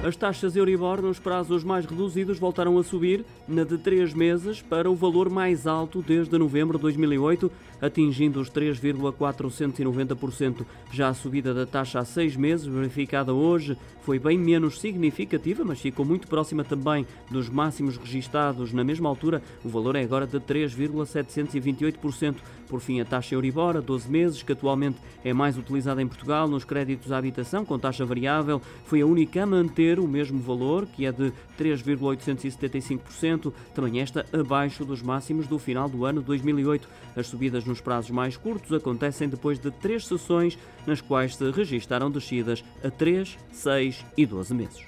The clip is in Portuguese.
As taxas Euribor nos prazos mais reduzidos voltaram a subir, na de três meses, para o valor mais alto desde novembro de 2008, atingindo os 3,490%. Já a subida da taxa a seis meses, verificada hoje, foi bem menos significativa, mas ficou muito próxima também dos máximos registados na mesma altura. O valor é agora de 3,728%. Por fim, a taxa Euribor a 12 meses, que atualmente é mais utilizada em Portugal nos créditos à habitação com taxa variável, foi a única a manter o mesmo valor, que é de 3,875%, também esta abaixo dos máximos do final do ano 2008. As subidas nos prazos mais curtos acontecem depois de três sessões, nas quais se registaram descidas a 3, 6 e 12 meses.